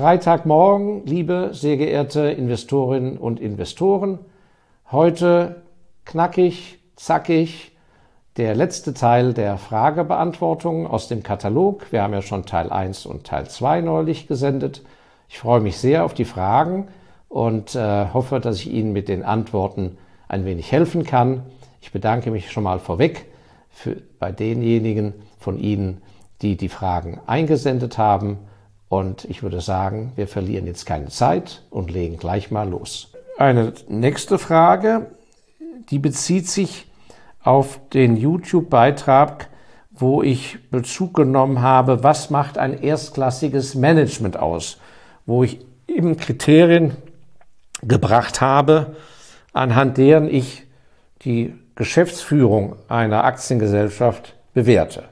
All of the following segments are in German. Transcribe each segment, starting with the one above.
Freitagmorgen, liebe sehr geehrte Investorinnen und Investoren. Heute knackig, zackig, der letzte Teil der Fragebeantwortung aus dem Katalog. Wir haben ja schon Teil 1 und Teil 2 neulich gesendet. Ich freue mich sehr auf die Fragen und äh, hoffe, dass ich Ihnen mit den Antworten ein wenig helfen kann. Ich bedanke mich schon mal vorweg für, bei denjenigen von Ihnen, die die Fragen eingesendet haben. Und ich würde sagen, wir verlieren jetzt keine Zeit und legen gleich mal los. Eine nächste Frage, die bezieht sich auf den YouTube-Beitrag, wo ich Bezug genommen habe, was macht ein erstklassiges Management aus, wo ich eben Kriterien gebracht habe, anhand deren ich die Geschäftsführung einer Aktiengesellschaft bewerte.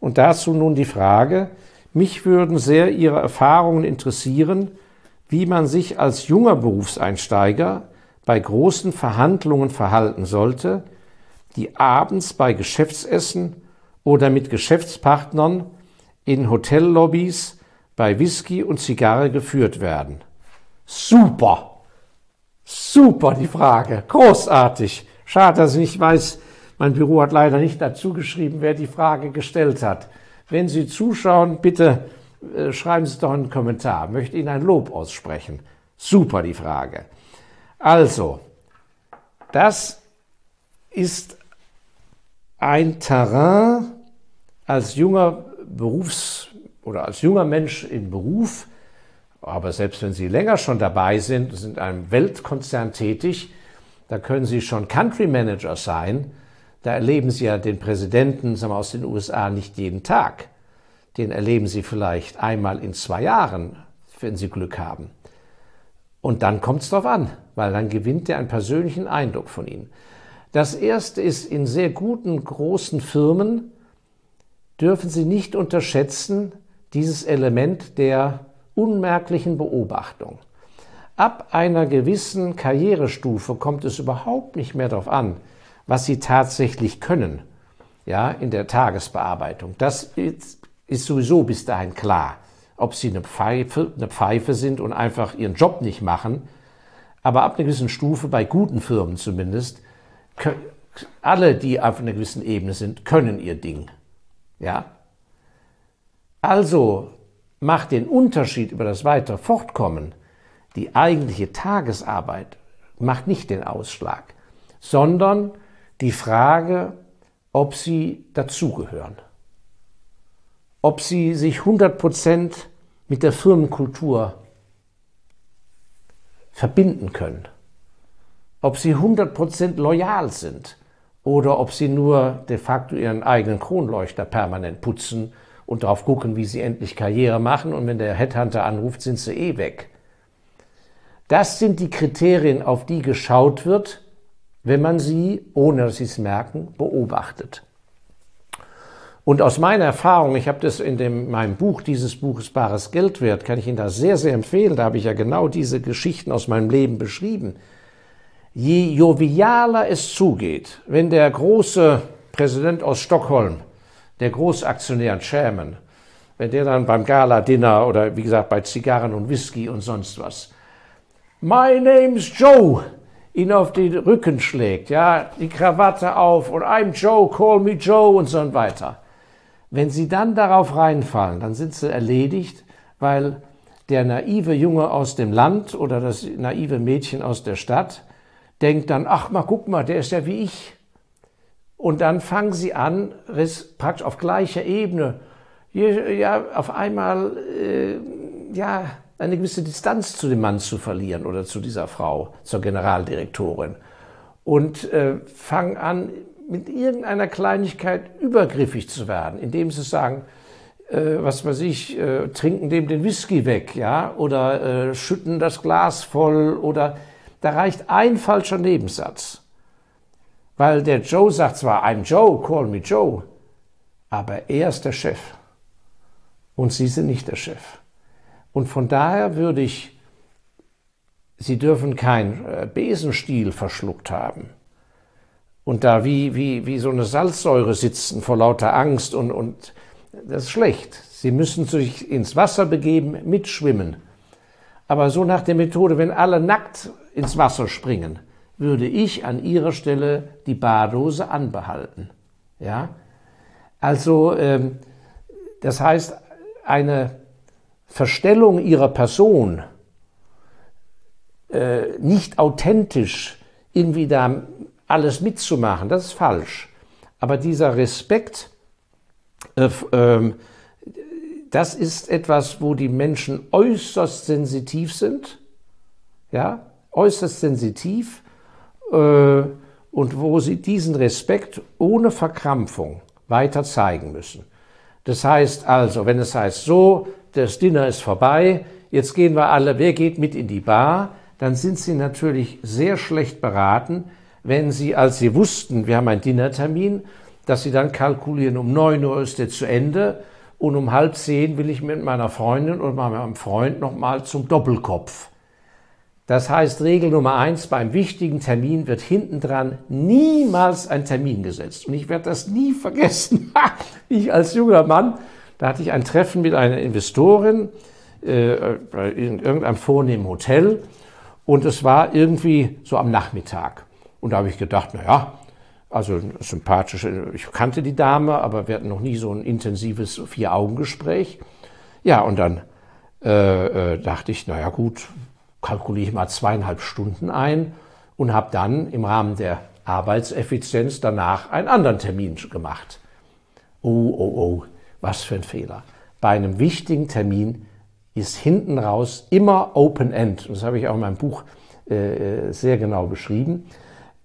Und dazu nun die Frage, mich würden sehr Ihre Erfahrungen interessieren, wie man sich als junger Berufseinsteiger bei großen Verhandlungen verhalten sollte, die abends bei Geschäftsessen oder mit Geschäftspartnern in Hotellobbys bei Whisky und Zigarre geführt werden. Super! Super die Frage. Großartig. Schade, dass ich nicht weiß, mein Büro hat leider nicht dazu geschrieben, wer die Frage gestellt hat. Wenn Sie zuschauen, bitte äh, schreiben Sie doch einen Kommentar. Ich möchte Ihnen ein Lob aussprechen. Super die Frage. Also, das ist ein Terrain als junger Berufs- oder als junger Mensch im Beruf, aber selbst wenn Sie länger schon dabei sind, sind in einem Weltkonzern tätig, da können Sie schon Country Manager sein. Da erleben Sie ja den Präsidenten sagen wir, aus den USA nicht jeden Tag. Den erleben Sie vielleicht einmal in zwei Jahren, wenn Sie Glück haben. Und dann kommt es darauf an, weil dann gewinnt er einen persönlichen Eindruck von Ihnen. Das erste ist, in sehr guten, großen Firmen dürfen Sie nicht unterschätzen, dieses Element der unmerklichen Beobachtung. Ab einer gewissen Karrierestufe kommt es überhaupt nicht mehr darauf an, was Sie tatsächlich können, ja, in der Tagesbearbeitung. Das ist, ist sowieso bis dahin klar. Ob Sie eine Pfeife, eine Pfeife sind und einfach Ihren Job nicht machen, aber ab einer gewissen Stufe, bei guten Firmen zumindest, alle, die auf einer gewissen Ebene sind, können ihr Ding. Ja? Also macht den Unterschied über das weitere Fortkommen. Die eigentliche Tagesarbeit macht nicht den Ausschlag, sondern die Frage, ob sie dazugehören, ob sie sich 100% mit der Firmenkultur verbinden können, ob sie 100% loyal sind oder ob sie nur de facto ihren eigenen Kronleuchter permanent putzen und darauf gucken, wie sie endlich Karriere machen. Und wenn der Headhunter anruft, sind sie eh weg. Das sind die Kriterien, auf die geschaut wird, wenn man sie, ohne dass sie es merken, beobachtet. Und aus meiner Erfahrung, ich habe das in dem, meinem Buch, dieses Buches Bares Geld wert, kann ich Ihnen das sehr, sehr empfehlen. Da habe ich ja genau diese Geschichten aus meinem Leben beschrieben. Je jovialer es zugeht, wenn der große Präsident aus Stockholm der Großaktionär Chairman, wenn der dann beim Gala-Dinner oder wie gesagt bei Zigarren und Whisky und sonst was, My name's Joe, ihn auf den Rücken schlägt, ja, die Krawatte auf und I'm Joe, call me Joe und so weiter. Wenn sie dann darauf reinfallen, dann sind sie erledigt, weil der naive Junge aus dem Land oder das naive Mädchen aus der Stadt denkt dann, ach mal, guck mal, der ist ja wie ich. Und dann fangen sie an, praktisch auf gleicher Ebene, ja, auf einmal, äh, ja, eine gewisse Distanz zu dem Mann zu verlieren oder zu dieser Frau, zur Generaldirektorin. Und äh, fangen an, mit irgendeiner Kleinigkeit übergriffig zu werden, indem sie sagen, äh, was weiß ich, äh, trinken dem den Whisky weg, ja, oder äh, schütten das Glas voll, oder da reicht ein falscher Nebensatz. Weil der Joe sagt zwar, I'm Joe, call me Joe, aber er ist der Chef. Und Sie sind nicht der Chef. Und von daher würde ich, Sie dürfen keinen äh, Besenstiel verschluckt haben und da wie, wie, wie so eine Salzsäure sitzen vor lauter Angst und, und das ist schlecht. Sie müssen sich ins Wasser begeben, mitschwimmen Aber so nach der Methode, wenn alle nackt ins Wasser springen, würde ich an ihrer Stelle die Badose anbehalten. Ja? Also, ähm, das heißt, eine Verstellung ihrer Person, äh, nicht authentisch irgendwie da alles mitzumachen, das ist falsch. Aber dieser Respekt, äh, äh, das ist etwas, wo die Menschen äußerst sensitiv sind, ja, äußerst sensitiv äh, und wo sie diesen Respekt ohne Verkrampfung weiter zeigen müssen. Das heißt also, wenn es heißt, so, das Dinner ist vorbei, jetzt gehen wir alle, wer geht mit in die Bar, dann sind sie natürlich sehr schlecht beraten, wenn sie, als sie wussten, wir haben einen Dinnertermin, dass sie dann kalkulieren, um neun Uhr ist der zu Ende und um halb zehn will ich mit meiner Freundin und meinem Freund nochmal zum Doppelkopf. Das heißt, Regel Nummer eins, beim wichtigen Termin wird hintendran niemals ein Termin gesetzt. Und ich werde das nie vergessen. ich als junger Mann, da hatte ich ein Treffen mit einer Investorin äh, in irgendeinem vornehmen Hotel und es war irgendwie so am Nachmittag. Und da habe ich gedacht, na ja, also sympathisch, ich kannte die Dame, aber wir hatten noch nie so ein intensives Vier-Augen-Gespräch. Ja, und dann äh, äh, dachte ich, naja gut, kalkuliere ich mal zweieinhalb Stunden ein und habe dann im Rahmen der Arbeitseffizienz danach einen anderen Termin gemacht. Oh, oh, oh, was für ein Fehler. Bei einem wichtigen Termin ist hinten raus immer Open End. Das habe ich auch in meinem Buch äh, sehr genau beschrieben.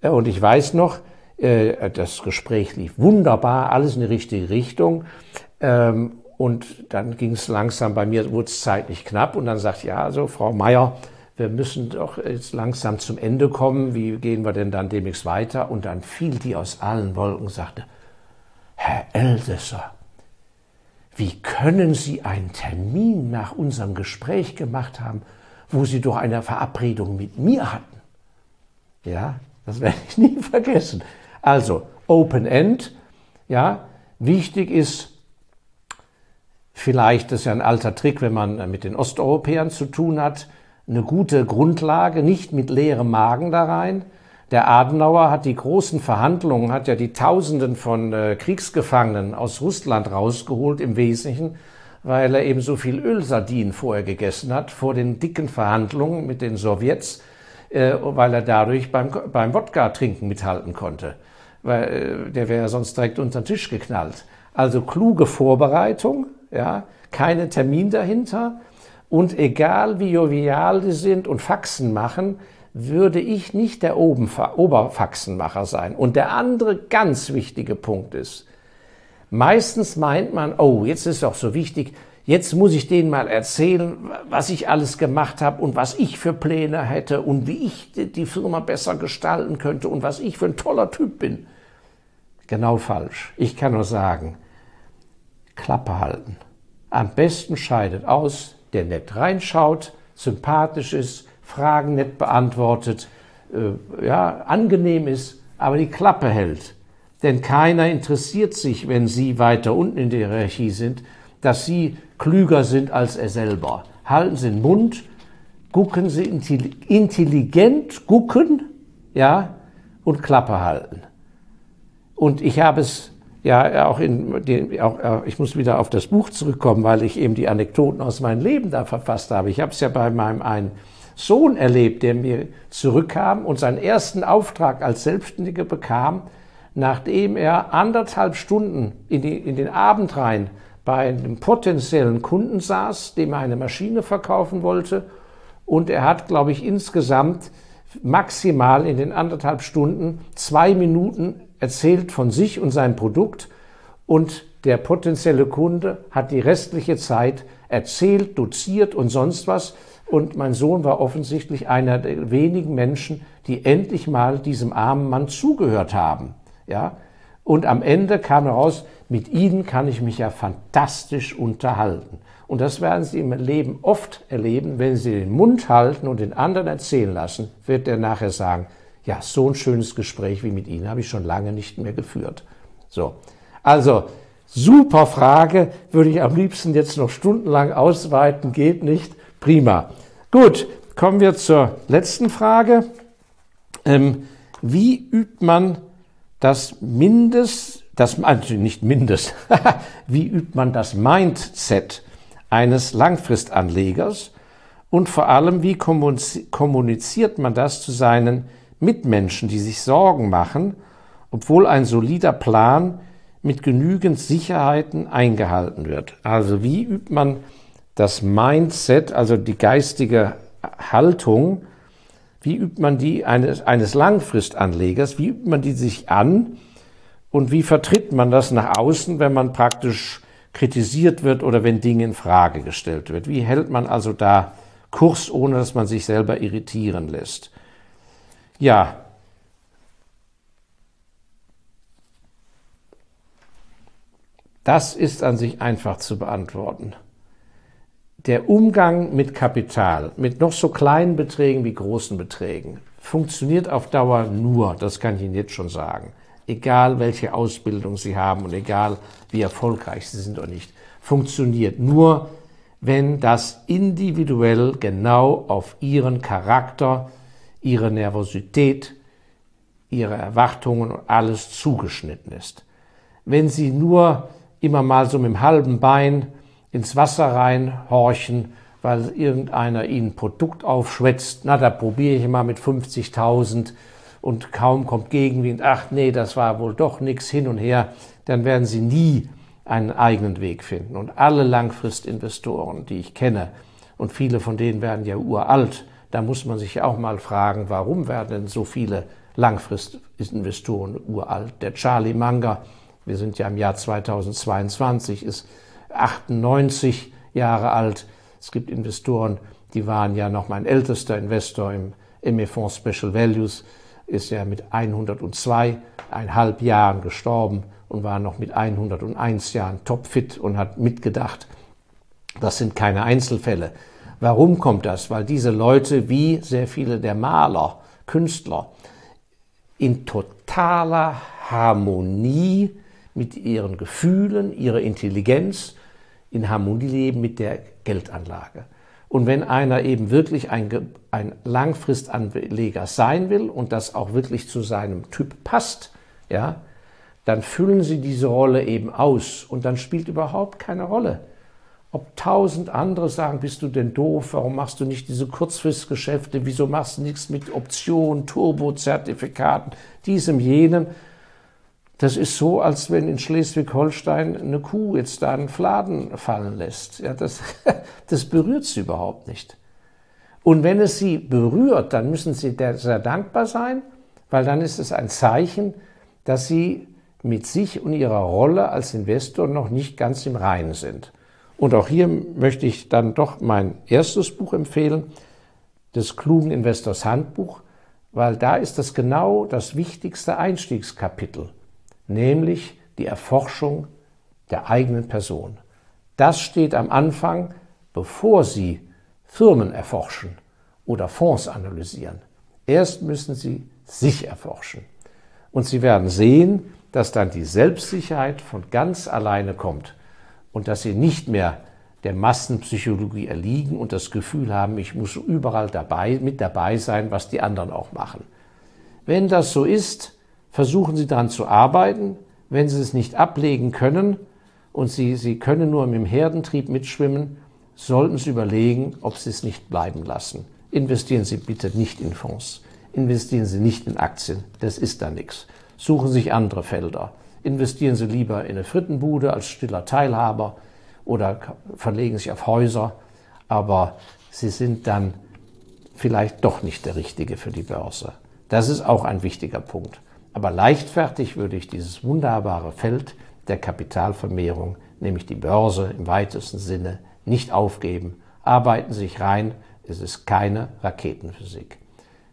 Äh, und ich weiß noch, äh, das Gespräch lief wunderbar, alles in die richtige Richtung. Ähm, und dann ging es langsam, bei mir wurde es zeitlich knapp und dann sagt, ja, also Frau Meier, wir müssen doch jetzt langsam zum Ende kommen, wie gehen wir denn dann demnächst weiter? Und dann fiel die aus allen Wolken und sagte, Herr Eldesser, wie können Sie einen Termin nach unserem Gespräch gemacht haben, wo Sie doch eine Verabredung mit mir hatten? Ja, das werde ich nie vergessen. Also, Open End, ja, wichtig ist, vielleicht, das ist ja ein alter Trick, wenn man mit den Osteuropäern zu tun hat, eine gute Grundlage, nicht mit leerem Magen da rein. Der Adenauer hat die großen Verhandlungen, hat ja die Tausenden von äh, Kriegsgefangenen aus Russland rausgeholt, im Wesentlichen, weil er eben so viel Ölsardinen vorher gegessen hat, vor den dicken Verhandlungen mit den Sowjets, äh, weil er dadurch beim, beim Wodka-Trinken mithalten konnte. Weil äh, der wäre sonst direkt unter den Tisch geknallt. Also kluge Vorbereitung, ja, keine Termin dahinter, und egal wie jovial die sind und Faxen machen, würde ich nicht der Oberfaxenmacher sein. Und der andere ganz wichtige Punkt ist, meistens meint man, oh, jetzt ist es auch so wichtig, jetzt muss ich denen mal erzählen, was ich alles gemacht habe und was ich für Pläne hätte und wie ich die Firma besser gestalten könnte und was ich für ein toller Typ bin. Genau falsch. Ich kann nur sagen, Klappe halten. Am besten scheidet aus, der nett reinschaut, sympathisch ist, Fragen nett beantwortet, äh, ja, angenehm ist, aber die Klappe hält. Denn keiner interessiert sich, wenn Sie weiter unten in der Hierarchie sind, dass Sie klüger sind als er selber. Halten Sie den Mund, gucken Sie intelligent, gucken, ja, und Klappe halten. Und ich habe es ja auch in den, auch, ich muss wieder auf das Buch zurückkommen, weil ich eben die Anekdoten aus meinem Leben da verfasst habe. Ich habe es ja bei meinem einen Sohn erlebt, der mir zurückkam und seinen ersten Auftrag als Selbstständiger bekam, nachdem er anderthalb Stunden in, die, in den Abend rein bei einem potenziellen Kunden saß, dem er eine Maschine verkaufen wollte. Und er hat, glaube ich, insgesamt maximal in den anderthalb Stunden zwei Minuten erzählt von sich und seinem Produkt und der potenzielle Kunde hat die restliche Zeit erzählt, doziert und sonst was. Und mein Sohn war offensichtlich einer der wenigen Menschen, die endlich mal diesem armen Mann zugehört haben. Ja? Und am Ende kam heraus, mit Ihnen kann ich mich ja fantastisch unterhalten. Und das werden Sie im Leben oft erleben, wenn Sie den Mund halten und den anderen erzählen lassen, wird er nachher sagen, ja, so ein schönes Gespräch wie mit Ihnen habe ich schon lange nicht mehr geführt. So. Also, super Frage, würde ich am liebsten jetzt noch stundenlang ausweiten, geht nicht. Prima. Gut, kommen wir zur letzten Frage. Ähm, wie übt man das Mindest, das, also nicht Mindest, wie übt man das Mindset eines Langfristanlegers und vor allem, wie kommuniziert man das zu seinen Mitmenschen, die sich Sorgen machen, obwohl ein solider Plan mit genügend Sicherheiten eingehalten wird. Also wie übt man das Mindset, also die geistige Haltung, wie übt man die eines, eines Langfristanlegers, wie übt man die sich an und wie vertritt man das nach außen, wenn man praktisch kritisiert wird oder wenn Dinge in Frage gestellt wird? Wie hält man also da Kurs, ohne dass man sich selber irritieren lässt? Ja, das ist an sich einfach zu beantworten. Der Umgang mit Kapital, mit noch so kleinen Beträgen wie großen Beträgen, funktioniert auf Dauer nur, das kann ich Ihnen jetzt schon sagen, egal welche Ausbildung Sie haben und egal wie erfolgreich Sie sind oder nicht, funktioniert nur, wenn das individuell genau auf Ihren Charakter, Ihre Nervosität, Ihre Erwartungen und alles zugeschnitten ist. Wenn Sie nur immer mal so mit dem halben Bein ins Wasser reinhorchen, weil irgendeiner ihnen ein Produkt aufschwätzt. Na, da probiere ich mal mit 50.000 und kaum kommt Gegenwind. Ach nee, das war wohl doch nichts hin und her. Dann werden sie nie einen eigenen Weg finden. Und alle Langfristinvestoren, die ich kenne, und viele von denen werden ja uralt, da muss man sich auch mal fragen, warum werden denn so viele Langfristinvestoren uralt? Der Charlie Munger, wir sind ja im Jahr 2022, ist 98 Jahre alt. Es gibt Investoren, die waren ja noch mein ältester Investor im ME-Fonds Special Values, ist ja mit 102,5 Jahren gestorben und war noch mit 101 Jahren topfit und hat mitgedacht. Das sind keine Einzelfälle. Warum kommt das? Weil diese Leute, wie sehr viele der Maler, Künstler, in totaler Harmonie mit ihren Gefühlen, ihrer Intelligenz in Harmonie leben mit der Geldanlage. Und wenn einer eben wirklich ein, ein Langfristanleger sein will und das auch wirklich zu seinem Typ passt, ja, dann füllen sie diese Rolle eben aus und dann spielt überhaupt keine Rolle. Ob tausend andere sagen, bist du denn doof, warum machst du nicht diese Kurzfristgeschäfte, wieso machst du nichts mit Optionen, Turbozertifikaten, diesem, jenem, das ist so, als wenn in Schleswig-Holstein eine Kuh jetzt da einen Fladen fallen lässt. Ja, das, das berührt sie überhaupt nicht. Und wenn es sie berührt, dann müssen sie sehr dankbar sein, weil dann ist es ein Zeichen, dass sie mit sich und ihrer Rolle als Investor noch nicht ganz im Reinen sind. Und auch hier möchte ich dann doch mein erstes Buch empfehlen, das klugen Investors Handbuch, weil da ist das genau das wichtigste Einstiegskapitel nämlich die Erforschung der eigenen Person. Das steht am Anfang, bevor Sie Firmen erforschen oder Fonds analysieren. Erst müssen Sie sich erforschen. Und Sie werden sehen, dass dann die Selbstsicherheit von ganz alleine kommt und dass Sie nicht mehr der Massenpsychologie erliegen und das Gefühl haben, ich muss überall dabei, mit dabei sein, was die anderen auch machen. Wenn das so ist, versuchen Sie daran zu arbeiten. Wenn Sie es nicht ablegen können und Sie, Sie können nur im Herdentrieb mitschwimmen, sollten Sie überlegen, ob Sie es nicht bleiben lassen. Investieren Sie bitte nicht in Fonds. Investieren Sie nicht in Aktien. Das ist da nichts. Suchen Sie sich andere Felder. Investieren Sie lieber in eine Frittenbude als stiller Teilhaber oder verlegen sich auf Häuser. Aber Sie sind dann vielleicht doch nicht der Richtige für die Börse. Das ist auch ein wichtiger Punkt. Aber leichtfertig würde ich dieses wunderbare Feld der Kapitalvermehrung, nämlich die Börse im weitesten Sinne, nicht aufgeben. Arbeiten Sie sich rein, es ist keine Raketenphysik.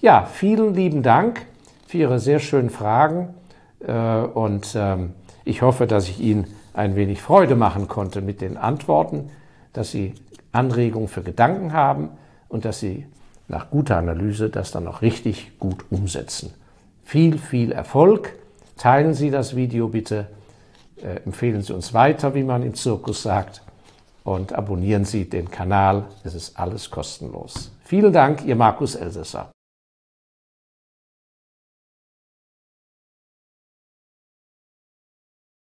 Ja, vielen lieben Dank für Ihre sehr schönen Fragen und ähm, ich hoffe, dass ich Ihnen ein wenig Freude machen konnte mit den Antworten, dass Sie Anregungen für Gedanken haben und dass Sie nach guter Analyse das dann auch richtig gut umsetzen viel, viel Erfolg. Teilen Sie das Video bitte, äh, empfehlen Sie uns weiter, wie man im Zirkus sagt. und abonnieren Sie den Kanal. Es ist alles kostenlos. Vielen Dank, Ihr Markus Elsässer.